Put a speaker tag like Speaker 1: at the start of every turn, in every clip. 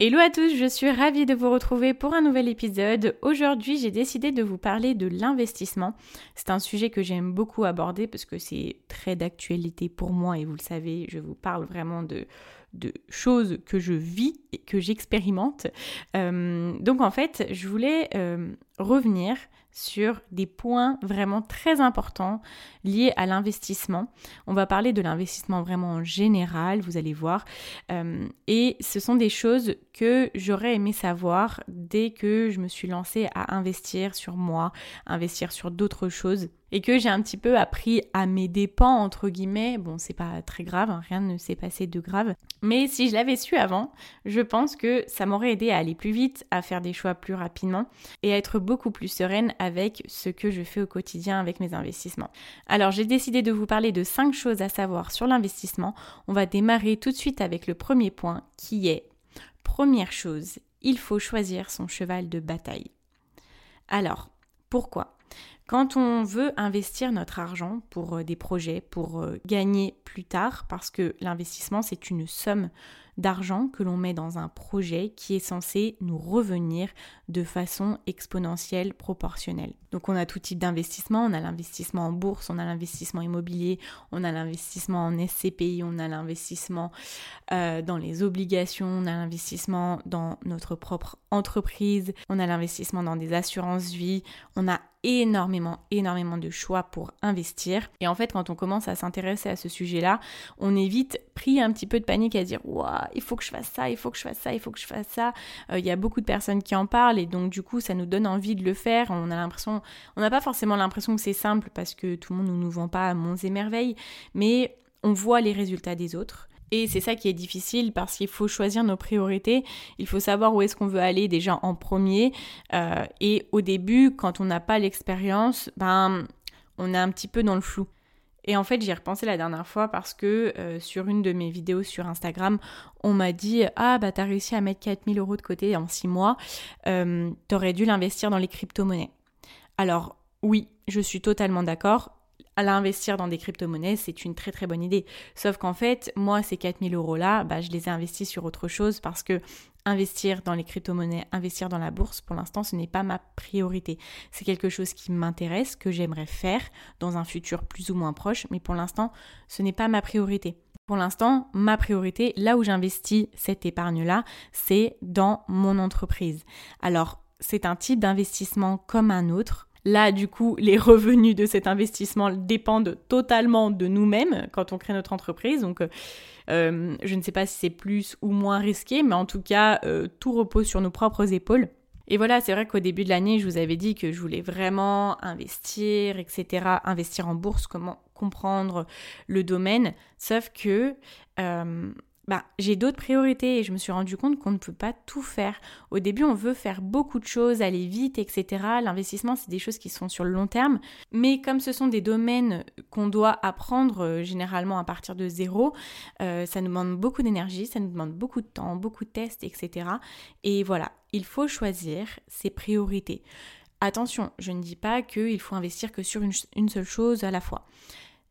Speaker 1: Hello à tous, je suis ravie de vous retrouver pour un nouvel épisode. Aujourd'hui, j'ai décidé de vous parler de l'investissement. C'est un sujet que j'aime beaucoup aborder parce que c'est très d'actualité pour moi et vous le savez, je vous parle vraiment de, choses que je vis et que j'expérimente. Euh, donc en fait, je voulais euh, revenir sur des points vraiment très importants liés à l'investissement. On va parler de l'investissement vraiment en général, vous allez voir. Euh, et ce sont des choses que j'aurais aimé savoir dès que je me suis lancée à investir sur moi, investir sur d'autres choses et que j'ai un petit peu appris à mes dépens entre guillemets. Bon, c'est pas très grave, hein, rien ne s'est passé de grave. Mais si je l'avais su avant, je pense que ça m'aurait aidé à aller plus vite, à faire des choix plus rapidement et à être beaucoup plus sereine avec ce que je fais au quotidien avec mes investissements. Alors, j'ai décidé de vous parler de 5 choses à savoir sur l'investissement. On va démarrer tout de suite avec le premier point qui est première chose, il faut choisir son cheval de bataille. Alors, pourquoi? Quand on veut investir notre argent pour euh, des projets, pour euh, gagner plus tard, parce que l'investissement, c'est une somme d'argent que l'on met dans un projet qui est censé nous revenir de façon exponentielle, proportionnelle. Donc on a tout type d'investissement, on a l'investissement en bourse, on a l'investissement immobilier, on a l'investissement en SCPI, on a l'investissement euh, dans les obligations, on a l'investissement dans notre propre entreprise, on a l'investissement dans des assurances vie, on a énormément, énormément de choix pour investir. Et en fait, quand on commence à s'intéresser à ce sujet-là, on est vite pris un petit peu de panique à dire Waouh, il faut que je fasse ça, il faut que je fasse ça, il faut que je fasse ça. Euh, il y a beaucoup de personnes qui en parlent et donc du coup, ça nous donne envie de le faire. On a l'impression, on n'a pas forcément l'impression que c'est simple parce que tout le monde ne nous vend pas à monts et merveilles, mais on voit les résultats des autres. Et c'est ça qui est difficile parce qu'il faut choisir nos priorités. Il faut savoir où est-ce qu'on veut aller déjà en premier. Euh, et au début, quand on n'a pas l'expérience, ben, on est un petit peu dans le flou. Et en fait, j'y ai repensé la dernière fois parce que euh, sur une de mes vidéos sur Instagram, on m'a dit Ah, bah, t'as réussi à mettre 4000 euros de côté en 6 mois, euh, t'aurais dû l'investir dans les crypto-monnaies. Alors, oui, je suis totalement d'accord à l'investir dans des crypto-monnaies, c'est une très très bonne idée. Sauf qu'en fait, moi, ces 4000 euros-là, bah, je les ai investis sur autre chose parce que investir dans les crypto-monnaies, investir dans la bourse, pour l'instant, ce n'est pas ma priorité. C'est quelque chose qui m'intéresse, que j'aimerais faire dans un futur plus ou moins proche, mais pour l'instant, ce n'est pas ma priorité. Pour l'instant, ma priorité, là où j'investis cette épargne-là, c'est dans mon entreprise. Alors, c'est un type d'investissement comme un autre. Là, du coup, les revenus de cet investissement dépendent totalement de nous-mêmes quand on crée notre entreprise. Donc, euh, euh, je ne sais pas si c'est plus ou moins risqué, mais en tout cas, euh, tout repose sur nos propres épaules. Et voilà, c'est vrai qu'au début de l'année, je vous avais dit que je voulais vraiment investir, etc., investir en bourse, comment comprendre le domaine. Sauf que bah, j'ai d'autres priorités et je me suis rendu compte qu'on ne peut pas tout faire. Au début, on veut faire beaucoup de choses, aller vite, etc. L'investissement, c'est des choses qui sont sur le long terme. Mais comme ce sont des domaines qu'on doit apprendre euh, généralement à partir de zéro, euh, ça nous demande beaucoup d'énergie, ça nous demande beaucoup de temps, beaucoup de tests, etc. Et voilà, il faut choisir ses priorités. Attention, je ne dis pas qu'il faut investir que sur une seule chose à la fois.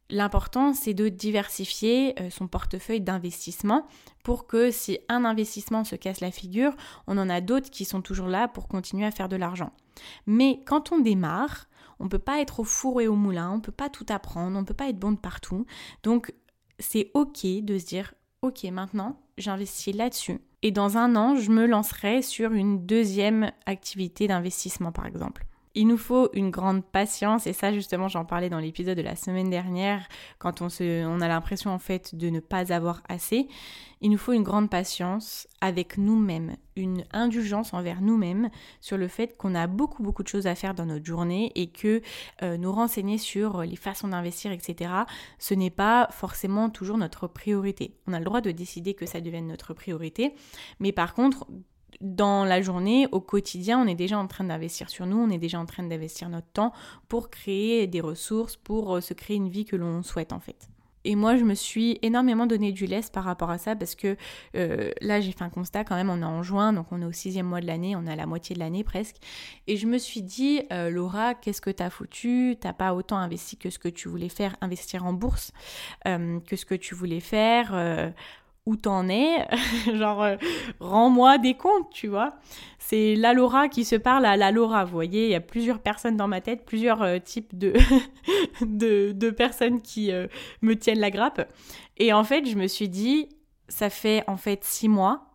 Speaker 1: L'important, c'est de diversifier euh, son portefeuille d'investissement pour que si un investissement se casse la figure, on en a d'autres qui sont toujours là pour continuer à faire de l'argent. Mais quand on démarre, on ne peut pas être au four et au moulin, on ne peut pas tout apprendre, on ne peut pas être bon de partout. Donc, c'est OK de se dire, OK, maintenant, j'investis là-dessus. Et dans un an, je me lancerai sur une deuxième activité d'investissement, par exemple Il nous faut une grande patience et ça justement j'en parlais dans l'épisode de la semaine dernière quand on, se, on a l'impression en fait de ne pas avoir assez. Il nous faut une grande patience avec nous-mêmes, une indulgence envers nous-mêmes sur le fait qu'on a beaucoup beaucoup de choses à faire dans notre journée et que euh, nous renseigner sur les façons d'investir, etc., ce n'est pas forcément toujours notre priorité. On a le droit de décider que ça devienne notre priorité, mais par contre, dans la journée, au quotidien, on est déjà en train d'investir sur nous, on est déjà en train d'investir notre temps pour créer des ressources, pour euh, se créer une vie que l'on souhaite en fait. Et moi, je me suis énormément donné du laisse par rapport à ça parce que euh, là, j'ai fait un constat quand même, on est en juin, donc on est au sixième mois de l'année, on à la moitié de l'année presque. Et je me suis dit, euh, Laura, qu'est-ce que t'as foutu? T'as pas autant investi que ce que tu voulais faire, investir en bourse, que ce que tu voulais faire où t'en es, genre euh, rends-moi des comptes, tu vois. C'est la Laura qui se parle à la Laura, vous voyez, il y a plusieurs personnes dans ma tête, plusieurs euh, types de, de, personnes qui euh, me tiennent la grappe. Et en fait, je me suis dit, ça fait en fait six mois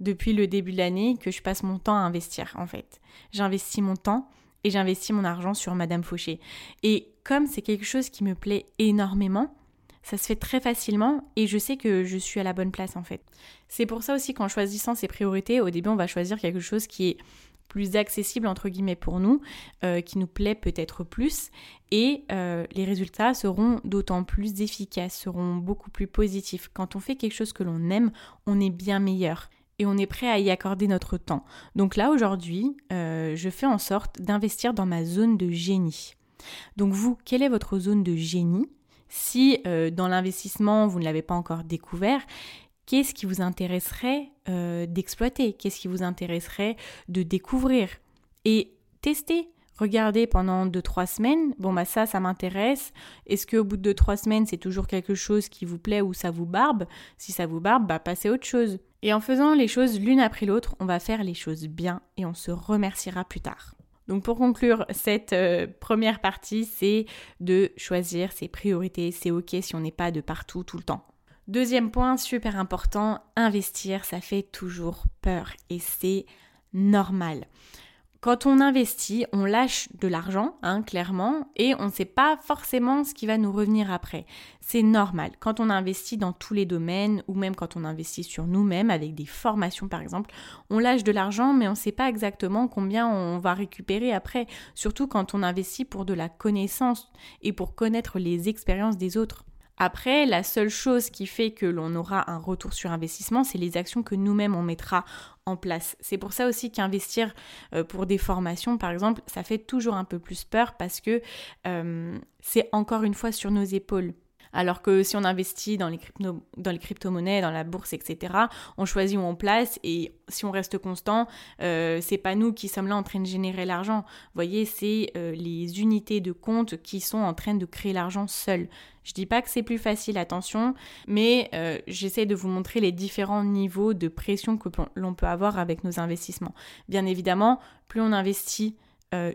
Speaker 1: depuis le début de l'année que je passe mon temps à investir, en fait. J'investis mon temps et j'investis mon argent sur Madame Fauché. Et comme c'est quelque chose qui me plaît énormément, ça se fait très facilement et je sais que je suis à la bonne place en fait. C'est pour ça aussi qu'en choisissant ses priorités, au début on va choisir quelque chose qui est plus accessible entre guillemets pour nous, euh, qui nous plaît peut-être plus, et euh, les résultats seront d'autant plus efficaces, seront beaucoup plus positifs. Quand on fait quelque chose que l'on aime, on est bien meilleur et on est prêt à y accorder notre temps. Donc là aujourd'hui, euh, je fais en sorte d'investir dans ma zone de génie. Donc vous, quelle est votre zone de génie? Si euh, dans l'investissement, vous ne l'avez pas encore découvert, qu'est-ce qui vous intéresserait euh, d'exploiter? Qu'est-ce qui vous intéresserait de découvrir? Et tester. Regardez pendant 2-3 semaines, bon bah ça, ça m'intéresse. Est-ce qu'au bout de 2-3 semaines, c'est toujours quelque chose qui vous plaît ou ça vous barbe? Si ça vous barbe, bah passez à autre chose. Et en faisant les choses l'une après l'autre, on va faire les choses bien et on se remerciera plus tard. Donc pour conclure cette euh, première partie, c'est de choisir ses priorités. C'est ok si on n'est pas de partout tout le temps. Deuxième point super important, investir, ça fait toujours peur et c'est normal. Quand on investit, on lâche de l'argent, hein, clairement, et on ne sait pas forcément ce qui va nous revenir après. C'est normal. Quand on investit dans tous les domaines, ou même quand on investit sur nous-mêmes, avec des formations par exemple, on lâche de l'argent, mais on ne sait pas exactement combien on va récupérer après, surtout quand on investit pour de la connaissance et pour connaître les expériences des autres. Après, la seule chose qui fait que l'on aura un retour sur investissement, c'est les actions que nous-mêmes on mettra en place. C'est pour ça aussi qu'investir euh, pour des formations, par exemple, ça fait toujours un peu plus peur parce que euh, c'est encore une fois sur nos épaules. Alors que si on investit dans les, crypto-monnaies, dans la bourse, etc., on choisit où on place et si on reste constant, euh, c'est pas nous qui sommes là en train de générer l'argent. Vous voyez, c'est euh, les unités de compte qui sont en train de créer l'argent seules. Je dis pas que c'est plus facile, attention, mais euh, j'essaie de vous montrer les différents niveaux de pression que l'on peut avoir avec nos investissements. Bien évidemment, plus on investit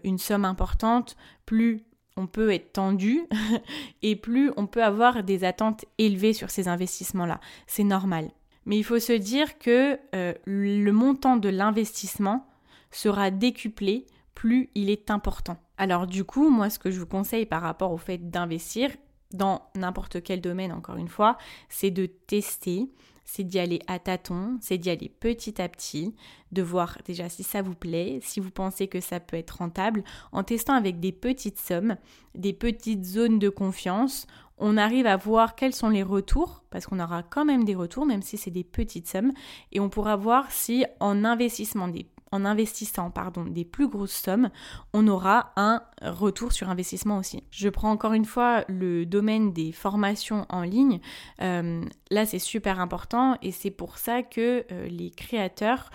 Speaker 1: une somme importante, plus on peut être tendu et plus on peut avoir des attentes élevées sur ces investissements-là. C'est normal. Mais il faut se dire que euh, le montant de l'investissement sera décuplé plus il est important. Alors du coup, moi ce que je vous conseille par rapport au fait d'investir dans n'importe quel domaine, encore une fois, c'est de tester, c'est d'y aller à tâtons, c'est d'y aller petit à petit, de voir déjà si ça vous plaît, si vous pensez que ça peut être rentable, en testant avec des petites sommes, des petites zones de confiance. On arrive à voir quels sont les retours, parce qu'on aura quand même des retours, même si c'est des petites sommes, et on pourra voir si en investissement des en investissant pardon, des plus grosses sommes, on aura un retour sur investissement aussi. Je prends encore une fois le domaine des formations en ligne. Euh, là, c'est super important et c'est pour ça que euh, les créateurs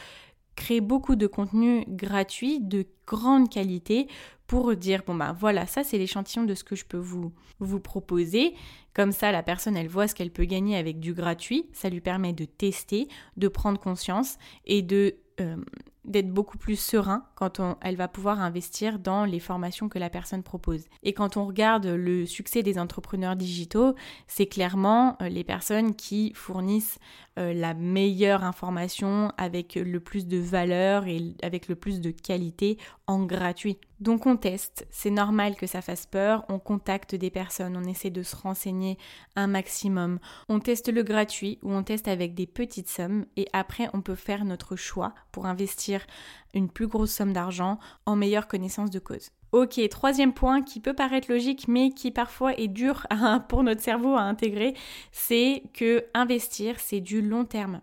Speaker 1: créent beaucoup de contenu gratuit de grande qualité pour dire bon bah voilà ça c'est l'échantillon de ce que je peux vous proposer comme ça la personne elle voit ce qu'elle peut gagner avec du gratuit ça lui permet de tester de prendre conscience et de euh, d'être beaucoup plus serein quand elle va pouvoir investir dans les formations que la personne propose. Et quand on regarde le succès des entrepreneurs digitaux, c'est clairement euh, les personnes qui fournissent euh, la meilleure information avec le plus de valeur et avec le plus de qualité en gratuit. Donc on teste, c'est normal que ça fasse peur, on contacte des personnes, on essaie de se renseigner un maximum, on teste le gratuit ou on teste avec des petites sommes. Et après on peut faire notre choix pour investir une plus grosse somme d'argent en meilleure connaissance de cause. Ok, troisième point qui peut paraître logique mais qui parfois est dur pour notre cerveau à intégrer, c'est que investir c'est du long terme.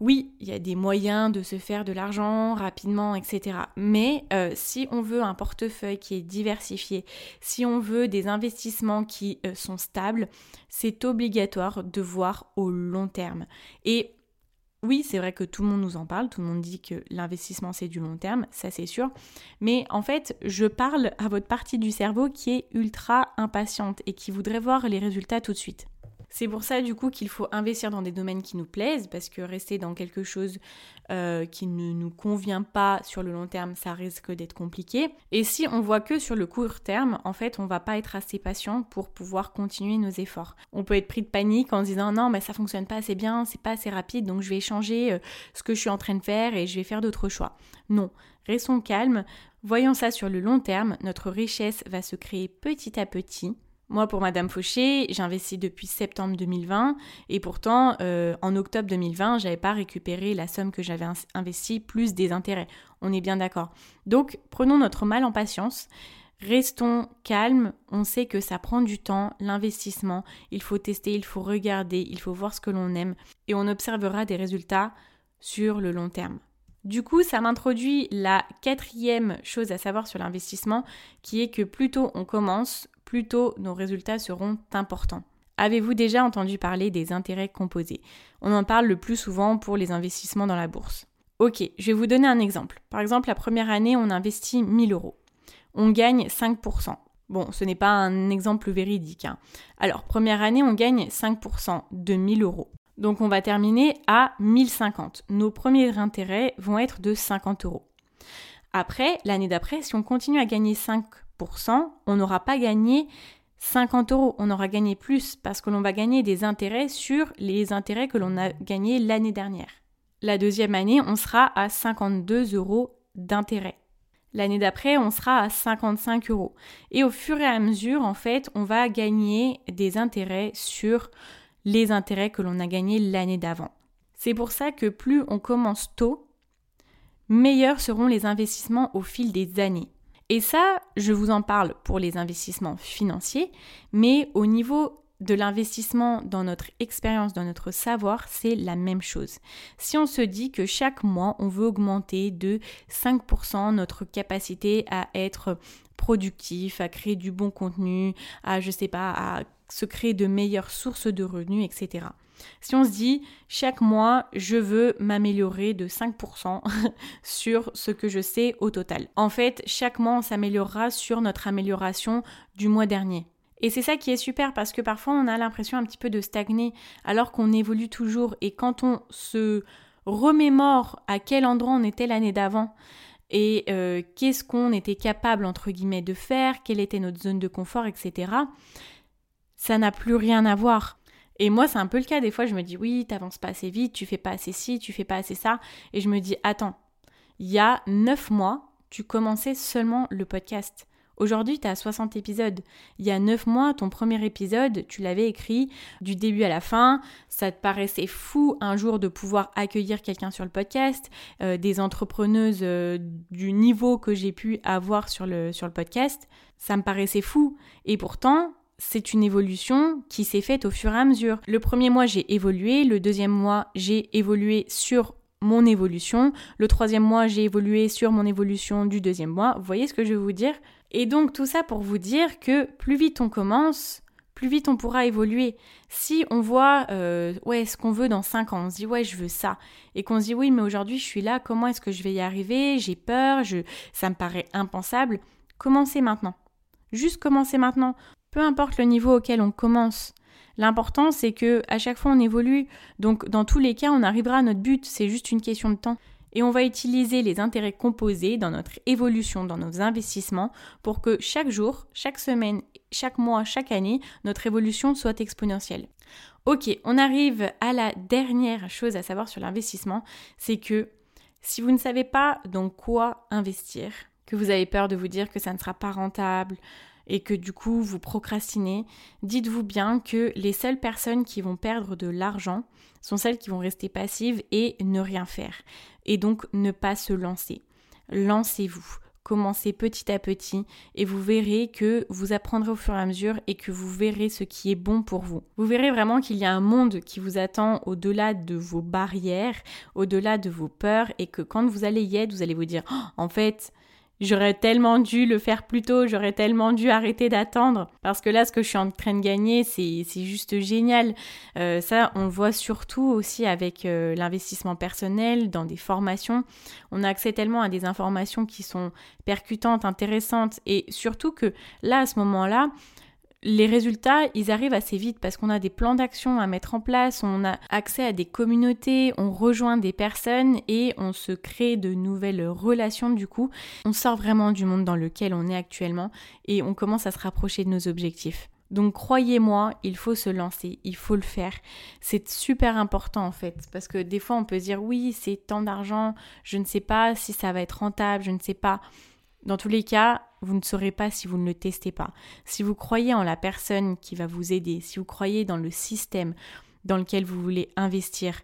Speaker 1: Oui, il y a des moyens de se faire de l'argent rapidement, etc. Mais euh, si on veut un portefeuille qui est diversifié, si on veut des investissements qui euh, sont stables, c'est obligatoire de voir au long terme. Et oui, c'est vrai que tout le monde nous en parle, tout le monde dit que l'investissement c'est du long terme, ça c'est sûr. Mais en fait, je parle à votre partie du cerveau qui est ultra impatiente et qui voudrait voir les résultats tout de suite. C'est pour ça du coup qu'il faut investir dans des domaines qui nous plaisent parce que rester dans quelque chose euh, qui ne nous convient pas sur le long terme, ça risque d'être compliqué. Et si on voit que sur le court terme, en fait, on va pas être assez patient pour pouvoir continuer nos efforts. On peut être pris de panique en disant non mais ça fonctionne pas assez bien, c'est pas assez rapide, donc je vais changer euh, ce que je suis en train de faire et je vais faire d'autres choix. Non, restons calmes. Voyons ça sur le long terme, notre richesse va se créer petit à petit moi, pour Madame Fauché, j'investis depuis septembre 2020 et pourtant, euh, en octobre 2020, j'avais pas récupéré la somme que j'avais investie plus des intérêts. On est bien d'accord. Donc, prenons notre mal en patience. Restons calmes, on sait que ça prend du temps, l'investissement, il faut tester, il faut regarder, il faut voir ce que l'on aime et on observera des résultats sur le long terme. Du coup, ça m'introduit la quatrième chose à savoir sur l'investissement, qui est que plus tôt on commence, plus tôt nos résultats seront importants. Avez-vous déjà entendu parler des intérêts composés? On en parle le plus souvent pour les investissements dans la bourse. Ok, je vais vous donner un exemple. Par exemple, la première année, on investit 1000 euros. On gagne 5%. Bon, ce n'est pas un exemple véridique. Hein. Alors, première année, on gagne 5% de 1000 euros. Donc, on va terminer à 1050. Nos premiers intérêts vont être de 50 euros. Après, l'année d'après, si on continue à gagner 5 on n'aura pas gagné 50 euros, on aura gagné plus parce que l'on va gagner des intérêts sur les intérêts que l'on a gagnés l'année dernière. La deuxième année, on sera à 52 euros d'intérêt. L'année d'après, on sera à 55 euros. Et au fur et à mesure, en fait, on va gagner des intérêts sur les intérêts que l'on a gagnés l'année d'avant. C'est pour ça que plus on commence tôt, meilleurs seront les investissements au fil des années. Et ça, je vous en parle pour les investissements financiers, mais au niveau de l'investissement dans notre expérience, dans notre savoir, c'est la même chose. Si on se dit que chaque mois, on veut augmenter de 5% notre capacité à être productif, à créer du bon contenu, à, je sais pas, à se créer de meilleures sources de revenus, etc. Si on se dit chaque mois, je veux m'améliorer de 5% sur ce que je sais au total. En fait, chaque mois, on s'améliorera sur notre amélioration du mois dernier. Et c'est ça qui est super parce que parfois on a l'impression un petit peu de stagner alors qu'on évolue toujours et quand on se remémore à quel endroit on était l'année d'avant et euh, qu'est-ce qu'on était capable entre guillemets de faire, quelle était notre zone de confort, etc. Ça n'a plus rien à voir. Et moi, c'est un peu le cas. Des fois, je me dis, oui, t'avances pas assez vite, tu fais pas assez ci, tu fais pas assez ça. Et je me dis, attends, il y a neuf mois, tu commençais seulement le podcast. Aujourd'hui, tu as 60 épisodes. Il y a 9 mois, ton premier épisode, tu l'avais écrit du début à la fin. Ça te paraissait fou un jour de pouvoir accueillir quelqu'un sur le podcast, euh, des entrepreneuses euh, du niveau que j'ai pu avoir sur le, sur le podcast. Ça me paraissait fou. Et pourtant, c'est une évolution qui s'est faite au fur et à mesure. Le premier mois, j'ai évolué, le deuxième mois, j'ai évolué sur mon évolution, le troisième mois, j'ai évolué sur mon évolution du deuxième mois. Vous voyez ce que je veux vous dire? Et donc tout ça pour vous dire que plus vite on commence, plus vite on pourra évoluer. Si on voit euh, ouais ce qu'on veut dans 5 ans, on se dit ouais je veux ça, et qu'on se dit oui mais aujourd'hui je suis là, comment est-ce que je vais y arriver? J'ai peur, je, ça me paraît impensable. Commencez maintenant. Juste commencez maintenant. Peu importe le niveau auquel on commence, l'important c'est que à chaque fois on évolue. Donc dans tous les cas, on arrivera à notre but, c'est juste une question de temps. Et on va utiliser les intérêts composés dans notre évolution, dans nos investissements, pour que chaque jour, chaque semaine, chaque mois, chaque année, notre évolution soit exponentielle. Ok, on arrive à la dernière chose à savoir sur l'investissement, c'est que si vous ne savez pas dans quoi investir, que vous avez peur de vous dire que ça ne sera pas rentable et que du coup vous procrastinez, dites-vous bien que les seules personnes qui vont perdre de l'argent sont celles qui vont rester passives et ne rien faire. Et donc ne pas se lancer. Lancez-vous. Commencez petit à petit et vous verrez que vous apprendrez au fur et à mesure et que vous verrez ce qui est bon pour vous. Vous verrez vraiment qu'il y a un monde qui vous attend au-delà de vos barrières, au-delà de vos peurs et que quand vous allez y être, vous allez vous dire oh, en fait, J'aurais tellement dû le faire plus tôt, j'aurais tellement dû arrêter d'attendre. Parce que là, ce que je suis en train de gagner, c'est juste génial. Euh, ça, on le voit surtout aussi avec euh, l'investissement personnel, dans des formations. On a accès tellement à des informations qui sont percutantes, intéressantes. Et surtout que là, à ce moment-là, les résultats, ils arrivent assez vite parce qu'on a des plans d'action à mettre en place, on a accès à des communautés, on rejoint des personnes et on se crée de nouvelles relations du coup. On sort vraiment du monde dans lequel on est actuellement et on commence à se rapprocher de nos objectifs. Donc croyez-moi, il faut se lancer, il faut le faire. C'est super important en fait, parce que des fois on peut dire oui, c'est tant d'argent, je ne sais pas si ça va être rentable, je ne sais pas. Dans tous les cas, vous ne saurez pas si vous ne le testez pas. Si vous croyez en la personne qui va vous aider, si vous croyez dans le système dans lequel vous voulez investir,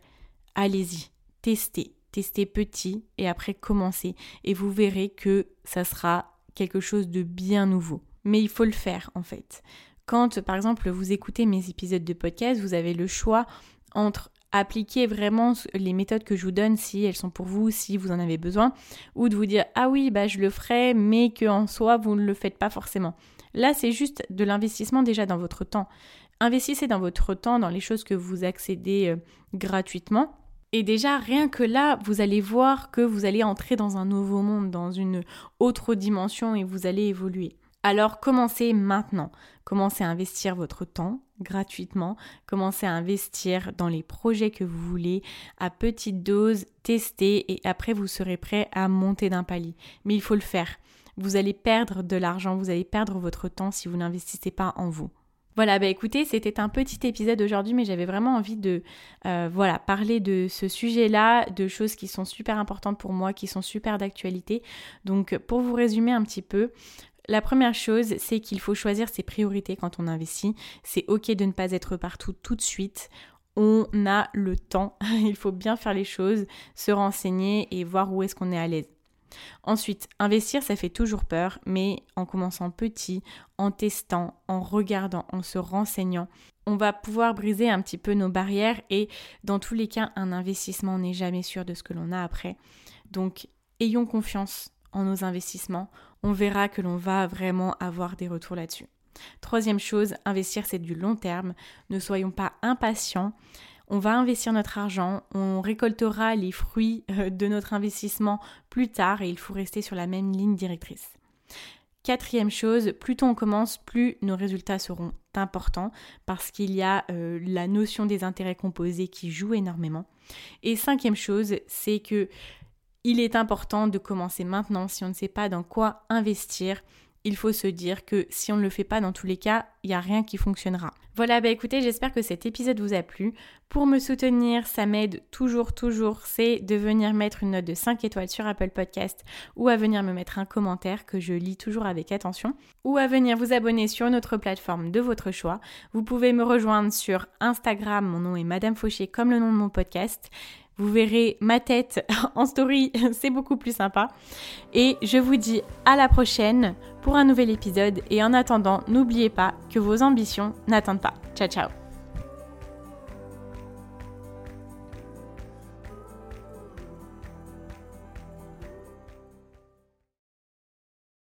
Speaker 1: allez-y, testez, testez petit et après commencez et vous verrez que ça sera quelque chose de bien nouveau. Mais il faut le faire en fait. Quand par exemple vous écoutez mes épisodes de podcast, vous avez le choix entre appliquer vraiment les méthodes que je vous donne si elles sont pour vous, si vous en avez besoin, ou de vous dire ah oui bah je le ferai, mais que en soi vous ne le faites pas forcément. Là c'est juste de l'investissement déjà dans votre temps. Investissez dans votre temps dans les choses que vous accédez euh, gratuitement. Et déjà, rien que là, vous allez voir que vous allez entrer dans un nouveau monde, dans une autre dimension et vous allez évoluer. Alors commencez maintenant. Commencez à investir votre temps gratuitement. Commencez à investir dans les projets que vous voulez à petite dose, testez et après vous serez prêt à monter d'un palier. Mais il faut le faire. Vous allez perdre de l'argent, vous allez perdre votre temps si vous n'investissez pas en vous. Voilà, bah écoutez, c'était un petit épisode aujourd'hui, mais j'avais vraiment envie de euh, voilà, parler de ce sujet-là, de choses qui sont super importantes pour moi, qui sont super d'actualité. Donc pour vous résumer un petit peu, la première chose, c'est qu'il faut choisir ses priorités quand on investit. C'est ok de ne pas être partout tout de suite. On a le temps, il faut bien faire les choses, se renseigner et voir où est-ce qu'on est à l'aise. Ensuite, investir, ça fait toujours peur, mais en commençant petit, en testant, en regardant, en se renseignant, on va pouvoir briser un petit peu nos barrières et dans tous les cas, un investissement n'est jamais sûr de ce que l'on a après. Donc, ayons confiance en nos investissements, on verra que l'on va vraiment avoir des retours là-dessus. Troisième chose, investir c'est du long terme. Ne soyons pas impatients. On va investir notre argent, on récoltera les fruits euh, de notre investissement plus tard et il faut rester sur la même ligne directrice. Quatrième chose, plus tôt on commence, plus nos résultats seront importants parce qu'il y a euh, la notion des intérêts composés qui joue énormément. Et cinquième chose, c'est que il est important de commencer maintenant si on ne sait pas dans quoi investir. Il faut se dire que si on ne le fait pas dans tous les cas, il n'y a rien qui fonctionnera. Voilà, bah écoutez, j'espère que cet épisode vous a plu. Pour me soutenir, ça m'aide toujours, toujours, c'est de venir mettre une note de 5 étoiles sur Apple Podcast ou à venir me mettre un commentaire que je lis toujours avec attention ou à venir vous abonner sur notre plateforme de votre choix. Vous pouvez me rejoindre sur Instagram, mon nom est Madame Fauché comme le nom de mon podcast. Vous verrez ma tête en story, c'est beaucoup plus sympa. Et je vous dis à la prochaine pour un nouvel épisode. Et en attendant, n'oubliez pas que vos ambitions n'attendent pas. Ciao ciao